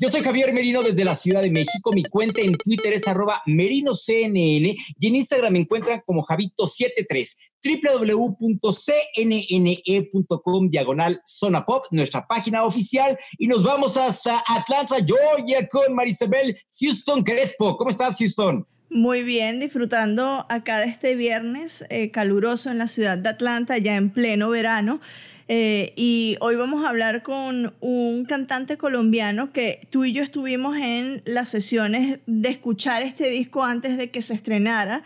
Yo soy Javier Merino desde la Ciudad de México. Mi cuenta en Twitter es arroba y en Instagram me encuentran como Javito73 www.cnne.com diagonal Zona Pop, nuestra página oficial. Y nos vamos hasta Atlanta, Georgia con Marisabel Houston Crespo. ¿Cómo estás, Houston? Muy bien, disfrutando acá de este viernes eh, caluroso en la ciudad de Atlanta, ya en pleno verano. Eh, y hoy vamos a hablar con un cantante colombiano que tú y yo estuvimos en las sesiones de escuchar este disco antes de que se estrenara.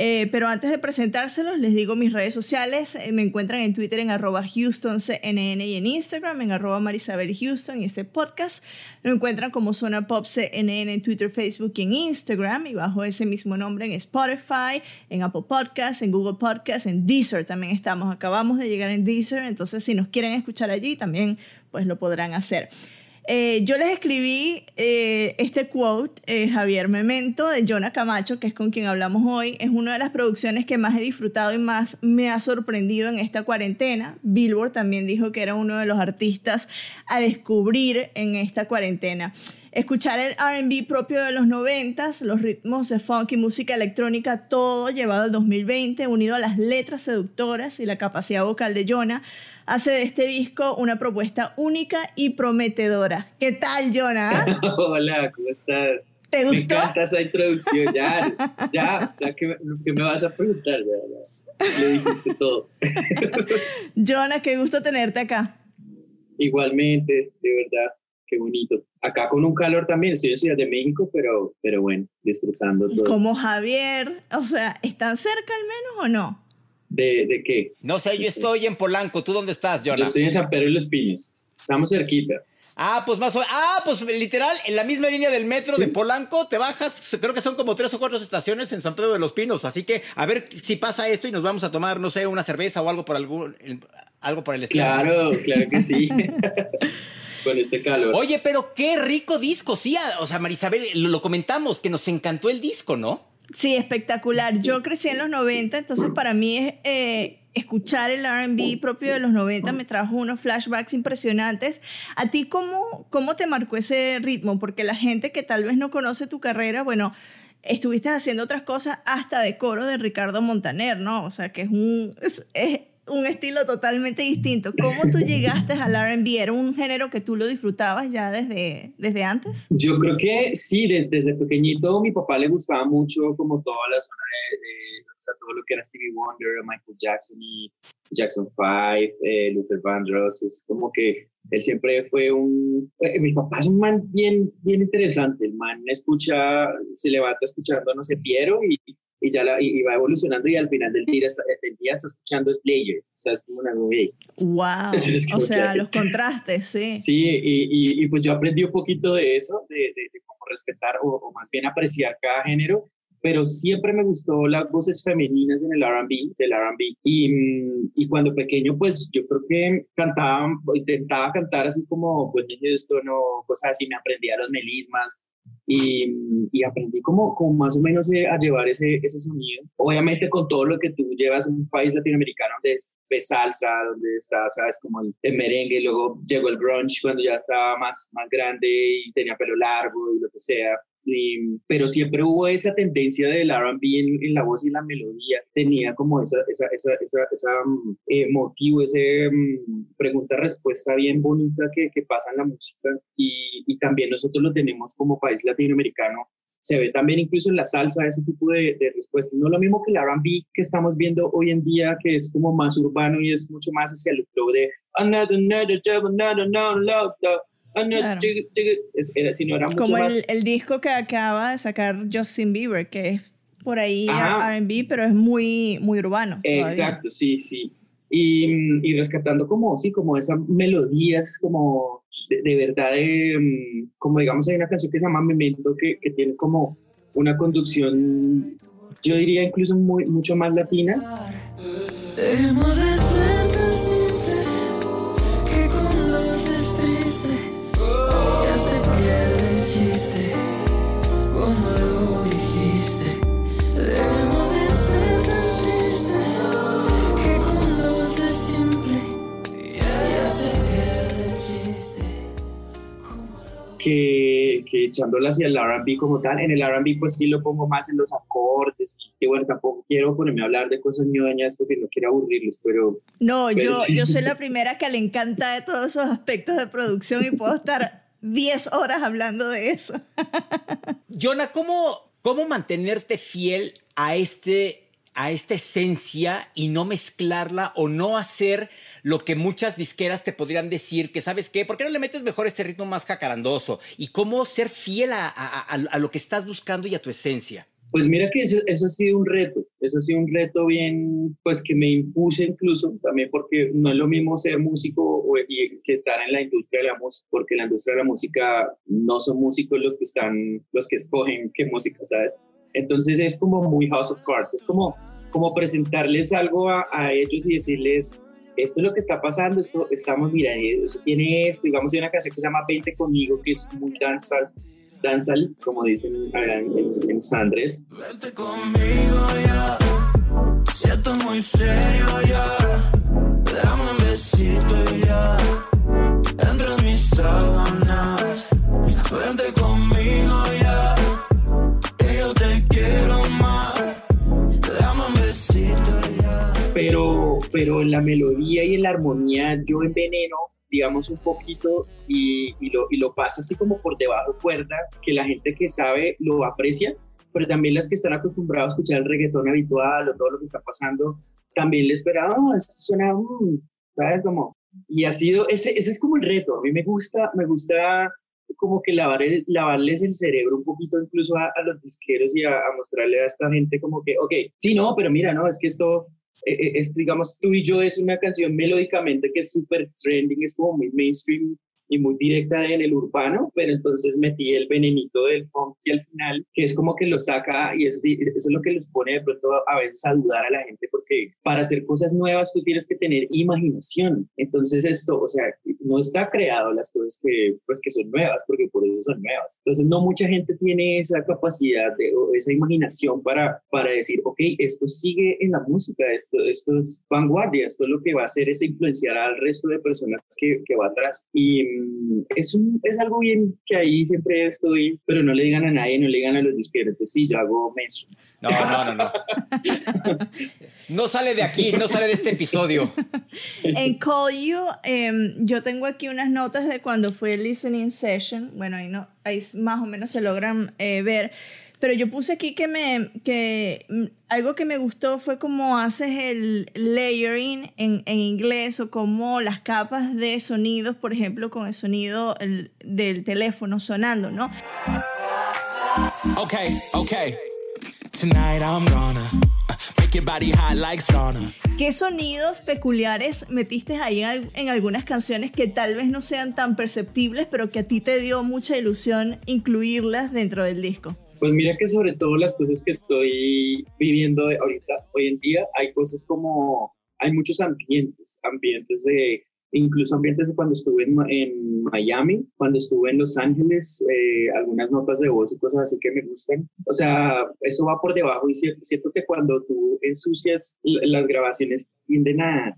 Eh, pero antes de presentárselos, les digo mis redes sociales. Eh, me encuentran en Twitter en arroba HoustonCNN y en Instagram en arroba Marisabel Houston. Y este podcast lo encuentran como Zona Pop CNN en Twitter, Facebook y en Instagram. Y bajo ese mismo nombre en Spotify, en Apple Podcasts, en Google Podcasts, en Deezer también estamos. Acabamos de llegar en Deezer, entonces si nos quieren escuchar allí también pues lo podrán hacer. Eh, yo les escribí eh, este quote, eh, Javier Memento, de Jonah Camacho, que es con quien hablamos hoy. Es una de las producciones que más he disfrutado y más me ha sorprendido en esta cuarentena. Billboard también dijo que era uno de los artistas a descubrir en esta cuarentena. Escuchar el RB propio de los 90, los ritmos de funk y música electrónica, todo llevado al 2020, unido a las letras seductoras y la capacidad vocal de Jonah hace de este disco una propuesta única y prometedora. ¿Qué tal, Jonah? Hola, ¿cómo estás? ¿Te gustó? Me encanta esa introducción, ya, ya, o sea, ¿qué, me vas a preguntar? Ya, ya, le dijiste todo. Jonah, qué gusto tenerte acá. Igualmente, de verdad, qué bonito. Acá con un calor también, estoy en Ciudad de México, pero, pero bueno, disfrutando todo. Como Javier, o sea, ¿están cerca al menos o no? ¿De, de qué? No sé, yo estoy en Polanco. ¿Tú dónde estás, Jonah? Yo estoy en San Pedro de los Pinos. Estamos cerquita. Ah, pues más o Ah, pues literal, en la misma línea del metro de Polanco, te bajas, creo que son como tres o cuatro estaciones en San Pedro de los Pinos, así que a ver si pasa esto y nos vamos a tomar, no sé, una cerveza o algo por algún, algo por el estilo. Claro, claro que sí. Con este calor. Oye, pero qué rico disco, sí, o sea, Marisabel, lo comentamos, que nos encantó el disco, ¿no? Sí, espectacular. Yo crecí en los 90, entonces para mí eh, escuchar el RB propio de los 90 me trajo unos flashbacks impresionantes. ¿A ti cómo, cómo te marcó ese ritmo? Porque la gente que tal vez no conoce tu carrera, bueno, estuviste haciendo otras cosas hasta de coro de Ricardo Montaner, ¿no? O sea, que es un... es, un estilo totalmente distinto. ¿Cómo tú llegaste al RB? ¿Era un género que tú lo disfrutabas ya desde, desde antes? Yo creo que sí, desde, pequeñito mi papá le gustaba mucho como toda la zona de, o sea, todo lo que era Stevie Wonder, Michael Jackson y Jackson 5, eh, Luther Vandross, es como que él siempre fue un... Eh, mi papá es un man bien, bien interesante, el man escucha, se levanta escuchando, no sé, Piero y y ya la, y, va evolucionando y al final del día está, del día está escuchando Slayer, o sea, es como una movie. Wow, o sea, los contrastes, sí. Sí, y, y, pues yo aprendí un poquito de eso, de, de, cómo respetar o, más bien apreciar cada género, pero siempre me gustó las voces femeninas en el R&B, del R&B, y, y cuando pequeño, pues yo creo que cantaba, intentaba cantar así como, pues esto no, cosas así, me aprendía los melismas, y, y, aprendí como, como más o menos eh, a llevar ese, ese sonido. Obviamente con todo lo que tú llevas en un país latinoamericano donde es salsa, donde está, sabes, como el, merengue, luego llegó el grunge cuando ya estaba más, más grande y tenía pelo largo y lo que sea. Pero siempre hubo esa tendencia del R&B en, en, la voz y la melodía, tenía como esa, esa, esa, esa, esa mm, eh, motivo, ese mm, pregunta-respuesta bien bonita que, que, pasa en la música y, y, también nosotros lo tenemos como país latinoamericano. Se ve también incluso en la salsa ese tipo de, de respuesta. No lo mismo que el R&B que estamos viendo hoy en día, que es como más urbano y es mucho más hacia el flow de another, another, another, Claro. sino era mucho Como más... el, el, disco que acaba de sacar Justin Bieber, que es por ahí RB, pero es muy, muy urbano. Exacto, sí, sí. y, rescatando como, sí, como esas melodías como de, verdad, mm, como digamos hay una canción que se llama Memento que, que tiene como una conducción, yo diría incluso muy, mucho más latina. que, que echándola hacia el RB como tal. En el RB, pues sí lo pongo más en los acordes. Y bueno, tampoco quiero ponerme a hablar de cosas ñoñas porque no quiero aburrirlos, pero. No, yo, yo soy la primera que le encanta de todos esos aspectos de producción y puedo estar 10 horas hablando de eso. Jonah, ¿cómo, ¿cómo mantenerte fiel a este a esta esencia y no mezclarla o no hacer lo que muchas disqueras te podrían decir que, ¿sabes qué? ¿Por qué no le metes mejor este ritmo más jacarandoso? Y cómo ser fiel a, lo que estás buscando y a tu esencia. Pues mira que eso, ha sido un reto, eso ha sido un reto bien, pues que me impuse incluso también porque no es lo mismo ser músico y, que estar en la industria de la música, porque en la industria de la música no son músicos los que están, los que escogen qué música, ¿sabes? Entonces es como muy House of Cards, es como, como presentarles algo a, ellos y decirles, esto es lo que está pasando, esto estamos, mira, eso tiene esto, digamos, hay una canción que se llama 20 conmigo, que es muy danzal, danzal, como dicen en, en, Sandres. Vente conmigo ya, siento muy serio ya, dame un besito ya, entre mis sábanas, en la melodía y en la armonía yo enveneno, digamos, un poquito y, lo, y lo paso así como por debajo cuerda, que la gente que sabe lo aprecia, pero también las que están acostumbrados a escuchar el reggaetón habitual o todo lo que está pasando, también les esperan, oh, esto suena, mm", ¿sabes? Como, y ha sido, ese, ese es como el reto, a mí me gusta, me gusta como que lavar lavarles el cerebro un poquito incluso a, los disqueros y a, a, mostrarle a esta gente como que, ok, sí, no, pero mira, no, es que esto, es, digamos, tú y yo es una canción melódicamente que es súper trending, es como muy mainstream y muy directa en el urbano, pero entonces metí el venenito del funk y al final, que es como que lo saca y eso, eso es lo que les pone de pronto a veces a dudar a la gente, porque para hacer cosas nuevas tú tienes que tener imaginación. Entonces esto, o sea, no está creado las cosas que, pues, que son nuevas, porque por eso son nuevas. Entonces no mucha gente tiene esa capacidad de, o esa imaginación para, para decir, ok, esto sigue en la música, esto, esto es vanguardia, esto es lo que va a hacer es influenciar al resto de personas que, que va atrás. Y es, un, es algo bien que ahí siempre estoy, pero no le digan a nadie, no le digan a los disqueros, pues sí, yo hago menso. No, no, no, no. No sale de aquí, no sale de este episodio. En Call You, em, yo tengo aquí unas notas de cuando fue el listening session. Bueno, ahí, no, ahí más o menos se logran eh, ver. Pero yo puse aquí que me que mm, algo que me gustó fue cómo haces el layering en, en inglés o como las capas de sonidos, por ejemplo, con el sonido del teléfono sonando, ¿no? Okay, okay. Tonight I'm gonna uh, make your body hot like sauna. ¿Qué sonidos peculiares metiste ahí en, en algunas canciones que tal vez no sean tan perceptibles, pero que a ti te dio mucha ilusión incluirlas dentro del disco? Pues mira que sobre todo las cosas que estoy viviendo ahorita, hoy en día, hay cosas como, hay muchos ambientes, ambientes de, incluso ambientes de cuando estuve en, Miami, cuando estuve en Los Ángeles, eh, algunas notas de voz y cosas así que me gustan. O sea, eso va por debajo y siento, siento que cuando tú ensucias las grabaciones tienden a,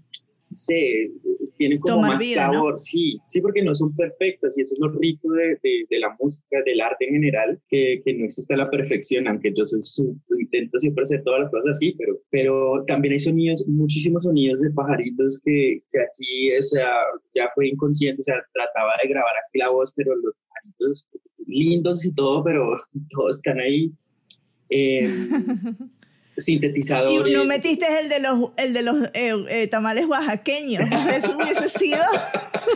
sé, tienen como más sabor, sí, sí, porque no son perfectas y eso es lo rico de, de, la música, del arte en general, que, que no existe la perfección, aunque yo soy su, intento siempre hacer todas las cosas así, pero, pero también hay sonidos, muchísimos sonidos de pajaritos que, que aquí, o sea, ya fue inconsciente, o sea, trataba de grabar aquí la voz, pero los pajaritos lindos y todo, pero todos están ahí. Eh, sintetizadores. Y no metiste el de los, el de los eh, eh, tamales oaxaqueños. O sea, eso hubiese sido.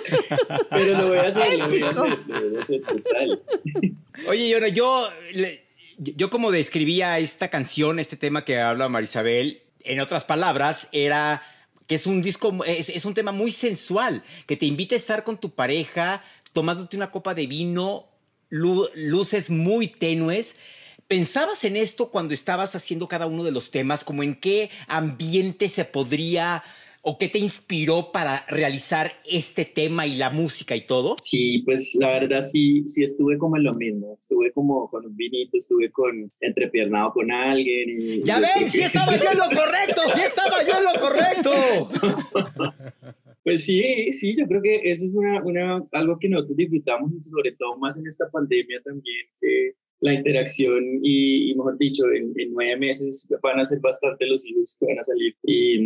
Pero lo voy a hacer, lo voy a hacer, lo voy a hacer total. Oye, yo, yo, yo como describía esta canción, este tema que habla Marisabel, en otras palabras, era que es un disco, es, es, un tema muy sensual, que te invita a estar con tu pareja, tomándote una copa de vino, luces muy tenues. ¿Pensabas en esto cuando estabas haciendo cada uno de los temas? ¿Como en qué ambiente se podría o qué te inspiró para realizar este tema y la música y todo? Sí, pues la verdad sí, sí estuve como en lo mismo. Estuve como con un vinito, estuve con entrepiernado con alguien. Y, ya ven, sí estaba yo en lo correcto, sí estaba yo en lo correcto. Pues sí, sí, yo creo que eso es una, una, algo que nosotros disfrutamos y sobre todo más en esta pandemia también, la interacción y, mejor dicho, en, nueve meses van a ser bastante los hijos que van a salir. Y,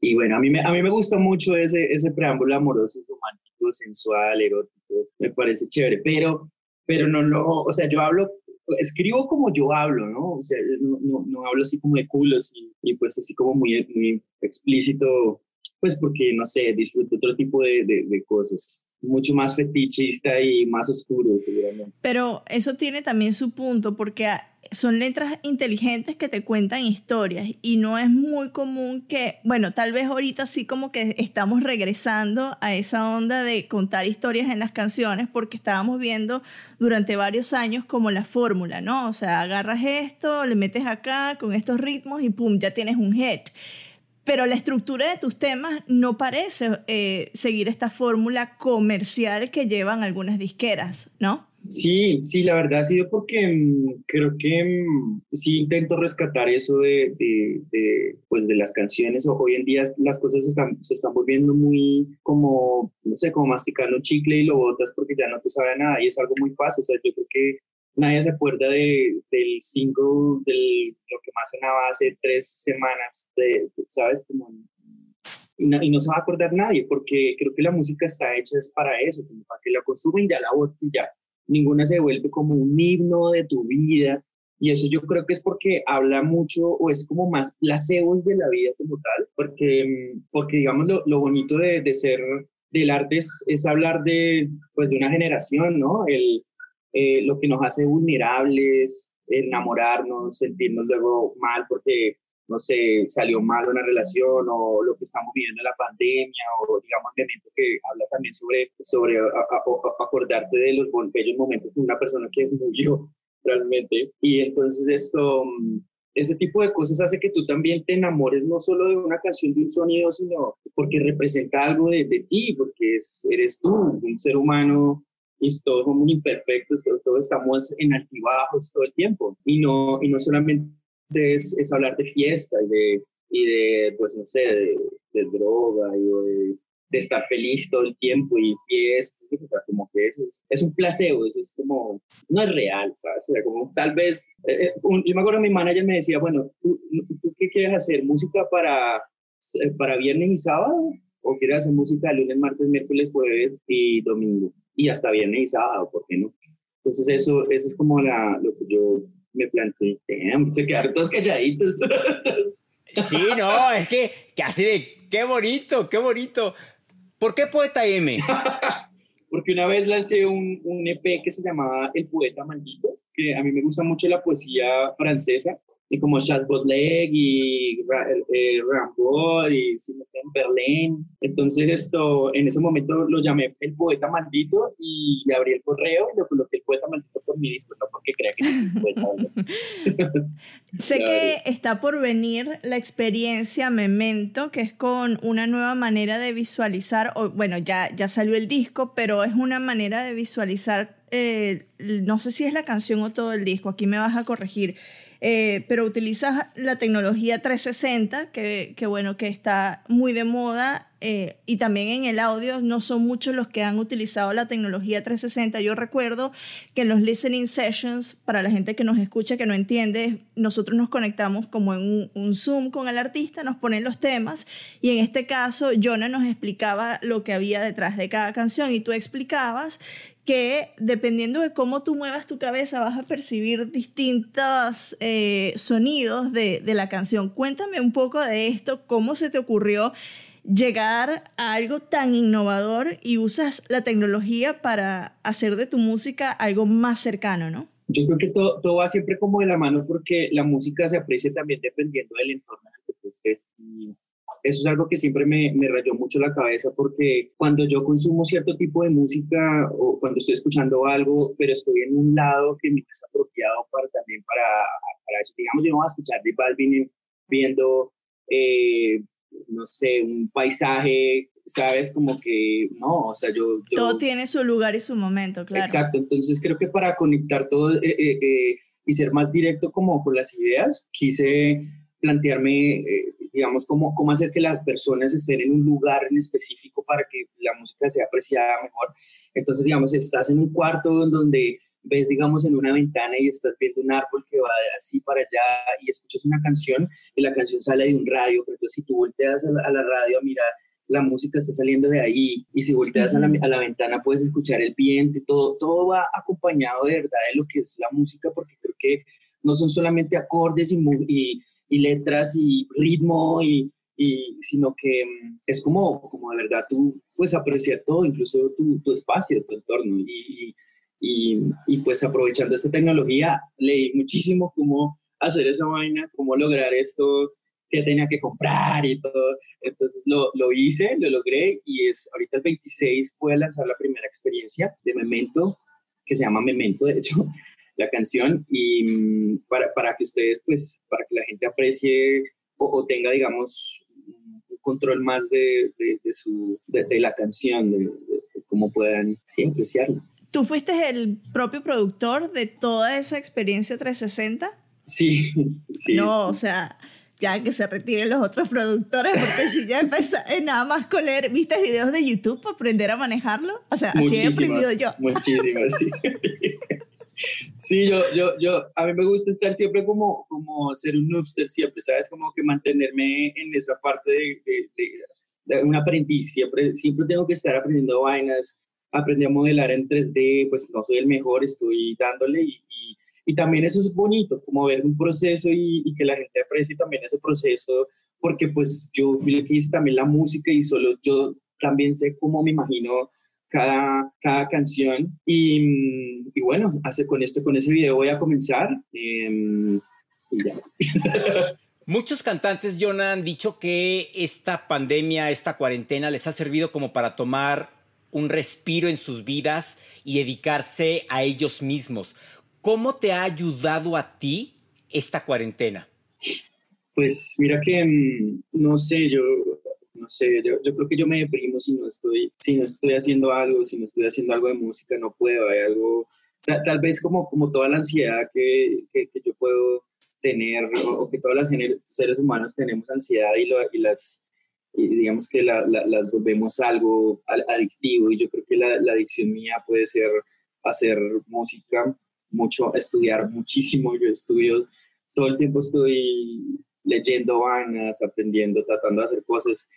y, bueno, a mí, me, a mí me gustó mucho ese, ese preámbulo amoroso, romántico, sensual, erótico, me parece chévere, pero, pero no, no, o sea, yo hablo escribo como yo hablo, ¿no? O sea, no, no, no hablo así como de culos y, y, pues así como muy, muy explícito pues porque, no sé, disfruto otro tipo de, de, cosas mucho más fetichista y más oscuro, seguramente. Pero eso tiene también su punto, porque son letras inteligentes que te cuentan historias y no es muy común que, bueno, tal vez ahorita sí como que estamos regresando a esa onda de contar historias en las canciones porque estábamos viendo durante varios años como la fórmula, ¿no? O sea, agarras esto, le metes acá con estos ritmos y pum, ya tienes un hit pero la estructura de tus temas no parece eh, seguir esta fórmula comercial que llevan algunas disqueras, ¿no? Sí, sí, la verdad ha sido porque mm, creo que mm, sí intento rescatar eso de, de, pues de las canciones. Hoy en día las cosas están, se están volviendo muy como, no sé, como masticando chicle y lo botas porque ya no te sabe nada y es algo muy fácil. O sea, yo creo que nadie se acuerda de, del single, de lo que más sonaba hace tres semanas, de, ¿sabes? Como, y, no, se va a acordar nadie, porque creo que la música está hecha es para eso, como para que la consumen ya la voz y ya. Ninguna se vuelve como un himno de tu vida. Y eso yo creo que es porque habla mucho o es como más placebos de la vida como tal, porque, porque digamos lo, lo bonito de, de ser del arte es, es, hablar de, pues, de una generación, ¿no? El, eh, lo que nos hace vulnerables, enamorarnos, sentirnos luego mal porque, no sé, salió mal una relación o lo que estamos viviendo en la pandemia o, digamos, elemento que habla también sobre, sobre acordarte de los bellos momentos de una persona que murió realmente. Y entonces esto, mm, ese tipo de cosas hace que tú también te enamores no solo de una canción, de un sonido, sino porque representa algo de, de ti, porque es, eres tú, un ser humano y todos somos imperfectos, pero todos estamos en altibajos todo el tiempo. Y no, y no solamente es, es hablar de fiesta y de, y de pues no sé, de, de droga y de, de, estar feliz todo el tiempo y fiesta, o sea, como que eso es, es un placebo, eso es como, no es real, ¿sabes? O sea, como tal vez, eh, eh, yo me acuerdo mi manager me decía, bueno, ¿tú, ¿tú qué quieres hacer? ¿Música para, para viernes y sábado? ¿O quieres hacer música lunes, martes, miércoles, jueves y domingo? Y hasta viernes y sábado, ¿por qué no? Entonces eso, eso es como la, lo que yo me planteé. Se quedaron todos calladitos. sí, no, es que, que así de, qué bonito, qué bonito. ¿Por qué Poeta M? Porque una vez lancé un, un EP que se llamaba El Poeta Maldito, que a mí me gusta mucho la poesía francesa, y como Charles Baudelaire y eh, Rimbaud y Berlín. Entonces esto, en ese momento lo llamé el poeta maldito y le abrí el correo y lo coloqué el poeta maldito por mi disco, no porque crea que yo soy poeta. sé que está por venir la experiencia Memento, que es con una nueva manera de visualizar, o, bueno, ya, ya salió el disco, pero es una manera de visualizar, eh, no sé si es la canción o todo el disco, aquí me vas a corregir eh, pero utilizas la tecnología 360, que, que, bueno, que está muy de moda, eh, y también en el audio no son muchos los que han utilizado la tecnología 360. Yo recuerdo que en los listening sessions, para la gente que nos escucha, que no entiende, nosotros nos conectamos como en un, un Zoom con el artista, nos ponen los temas, y en este caso, Jonah nos explicaba lo que había detrás de cada canción, y tú explicabas que dependiendo de cómo tú muevas tu cabeza vas a percibir distintos eh, sonidos de, de, la canción. Cuéntame un poco de esto, cómo se te ocurrió llegar a algo tan innovador y usas la tecnología para hacer de tu música algo más cercano, ¿no? Yo creo que todo, todo va siempre como de la mano porque la música se aprecia también dependiendo del entorno en el que tú estés. Eso es algo que siempre me, me, rayó mucho la cabeza porque cuando yo consumo cierto tipo de música o cuando estoy escuchando algo, pero estoy en un lado que me es apropiado para también para, para eso. Digamos, yo no voy a escuchar de Balvin viendo, eh, no sé, un paisaje, ¿sabes? Como que, no, o sea, yo, Todo tiene su lugar y su momento, claro. Exacto, entonces creo que para conectar todo eh, eh, y ser más directo como con las ideas, quise plantearme digamos, cómo, cómo hacer que las personas estén en un lugar en específico para que la música sea apreciada mejor. Entonces, digamos, estás en un cuarto en donde ves, digamos, en una ventana y estás viendo un árbol que va así para allá y escuchas una canción y la canción sale de un radio, pero entonces si tú volteas a la, radio a mirar, la música está saliendo de ahí y si volteas a, la, a, la, ventana puedes escuchar el viento y todo, todo va acompañado de verdad de lo que es la música porque creo que no son solamente acordes y, y y letras y ritmo y, y, sino que mm, es como, como de verdad tú pues apreciar todo, incluso tu, tu espacio, tu entorno y, y, y, pues aprovechando esta tecnología leí muchísimo cómo hacer esa vaina, cómo lograr esto que tenía que comprar y todo. Entonces lo, lo hice, lo logré y es ahorita el 26 pude lanzar la primera experiencia de Memento, que se llama Memento de hecho, la canción y mm, para, para, que ustedes, pues, para que la gente aprecie o, tenga, digamos, un control más de, de, su, de, la canción, de, cómo puedan sí, apreciarla. ¿Tú fuiste el propio productor de toda esa experiencia 360? Sí, sí. No, o sea, ya que se retiren los otros productores, porque si ya empecé nada más con leer, ¿viste videos de YouTube para aprender a manejarlo? O sea, así he aprendido yo. Muchísimas, sí. Sí, yo, yo, yo, a mí me gusta estar siempre como, como ser un noobster siempre, ¿sabes? Como que mantenerme en esa parte de, de, un aprendiz, siempre, siempre tengo que estar aprendiendo vainas, aprendí a modelar en 3D, pues no soy el mejor, estoy dándole y, y, también eso es bonito, como ver un proceso y, y, que la gente aprecie también ese proceso, porque pues yo fui el que hice también la música y solo yo también sé cómo me imagino cada, cada canción. Y, y, bueno, hace, con esto, con ese video voy a comenzar. Em, y ya. Muchos cantantes, Jonah, han dicho que esta pandemia, esta cuarentena les ha servido como para tomar un respiro en sus vidas y dedicarse a ellos mismos. ¿Cómo te ha ayudado a ti esta cuarentena? Pues mira que, mm, no sé, yo no sé, yo, yo, creo que yo me deprimo si no estoy, si no estoy haciendo algo, si no estoy haciendo algo de música, no puedo, hay algo, tal, vez como, como toda la ansiedad que, que, yo puedo tener, o, que todos los seres humanos tenemos ansiedad y, lo, y las, y digamos que la, las volvemos algo adictivo, y yo creo que la, la adicción mía puede ser hacer música, mucho, estudiar muchísimo, yo estudio, todo el tiempo estoy leyendo vainas, aprendiendo, tratando de hacer cosas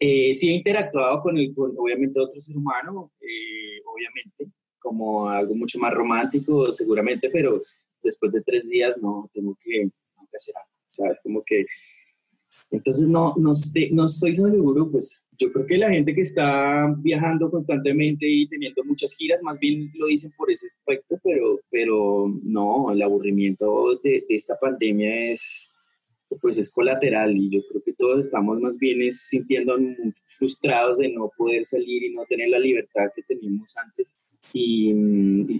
eh, sí he interactuado con, el, obviamente otro ser humano, eh, obviamente, como algo mucho más romántico seguramente, pero después de tres días no, tengo que, hacer algo, ¿sabes? Como que... Entonces no, no, no estoy seguro, pues yo creo que la gente que está viajando constantemente y teniendo muchas giras, más bien lo dicen por ese aspecto, pero, pero no, el aburrimiento de esta pandemia es, pues es colateral y yo creo que todos estamos más bien sintiendo frustrados de no poder salir y no tener la libertad que teníamos antes. Y,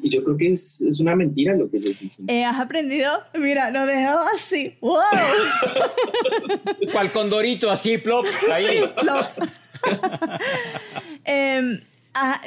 y yo creo que es, es, una mentira lo que ellos dicen. Eh, ¿Has aprendido? Mira, lo dejó así. ¡Wow! ¿Cuál condorito así, plop? Ahí. Sí, plop. eh,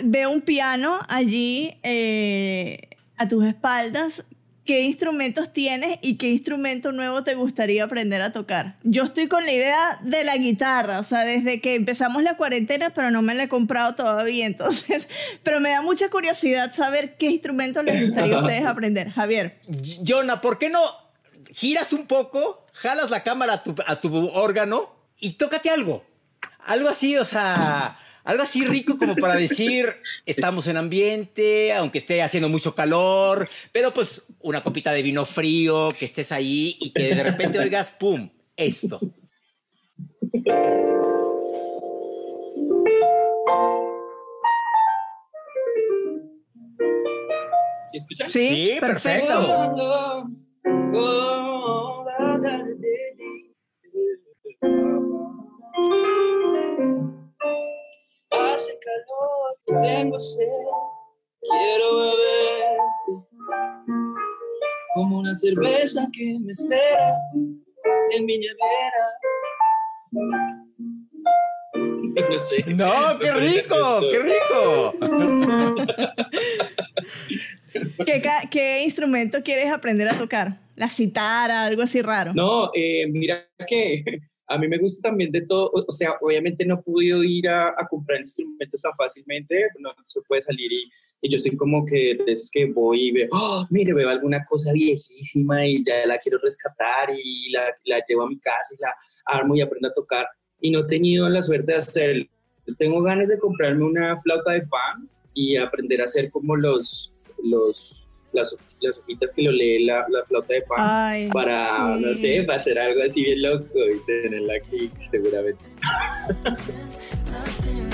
veo un piano allí eh, a tus espaldas qué instrumentos tienes y qué instrumento nuevo te gustaría aprender a tocar. Yo estoy con la idea de la guitarra, o sea, desde que empezamos la cuarentena, pero no me la he comprado todavía, entonces, pero me da mucha curiosidad saber qué instrumento les gustaría a ustedes aprender. Javier. Jonah, ¿por qué no giras un poco, jalas la cámara a tu, a tu órgano y tócate algo? Algo así, o sea algo así rico como para decir, estamos en ambiente, aunque esté haciendo mucho calor, pero pues una copita de vino frío, que estés ahí y que de repente oigas, ¡pum! Esto. ¿Sí escuchan? Sí, perfecto. Tengo sed, quiero beberte como una cerveza que me espera en mi nevera. No, sé. no qué rico, qué rico. ¿Qué, ¿Qué, instrumento quieres aprender a tocar? ¿La citara, algo así raro? No, eh, mira que a mí me gusta también de todo, o sea, obviamente no he podido ir a, a comprar instrumentos tan fácilmente, no se puede salir y, y yo soy como que esos que voy y veo, oh, mire, veo alguna cosa viejísima y ya la quiero rescatar y la, la llevo a mi casa y la armo y aprendo a tocar y no he tenido la suerte de hacerlo. Tengo ganas de comprarme una flauta de pan y aprender a hacer como los, los las, las hojitas que lo lee la, la flauta de pan para, no sé, para hacer algo así bien loco y tenerla aquí seguramente.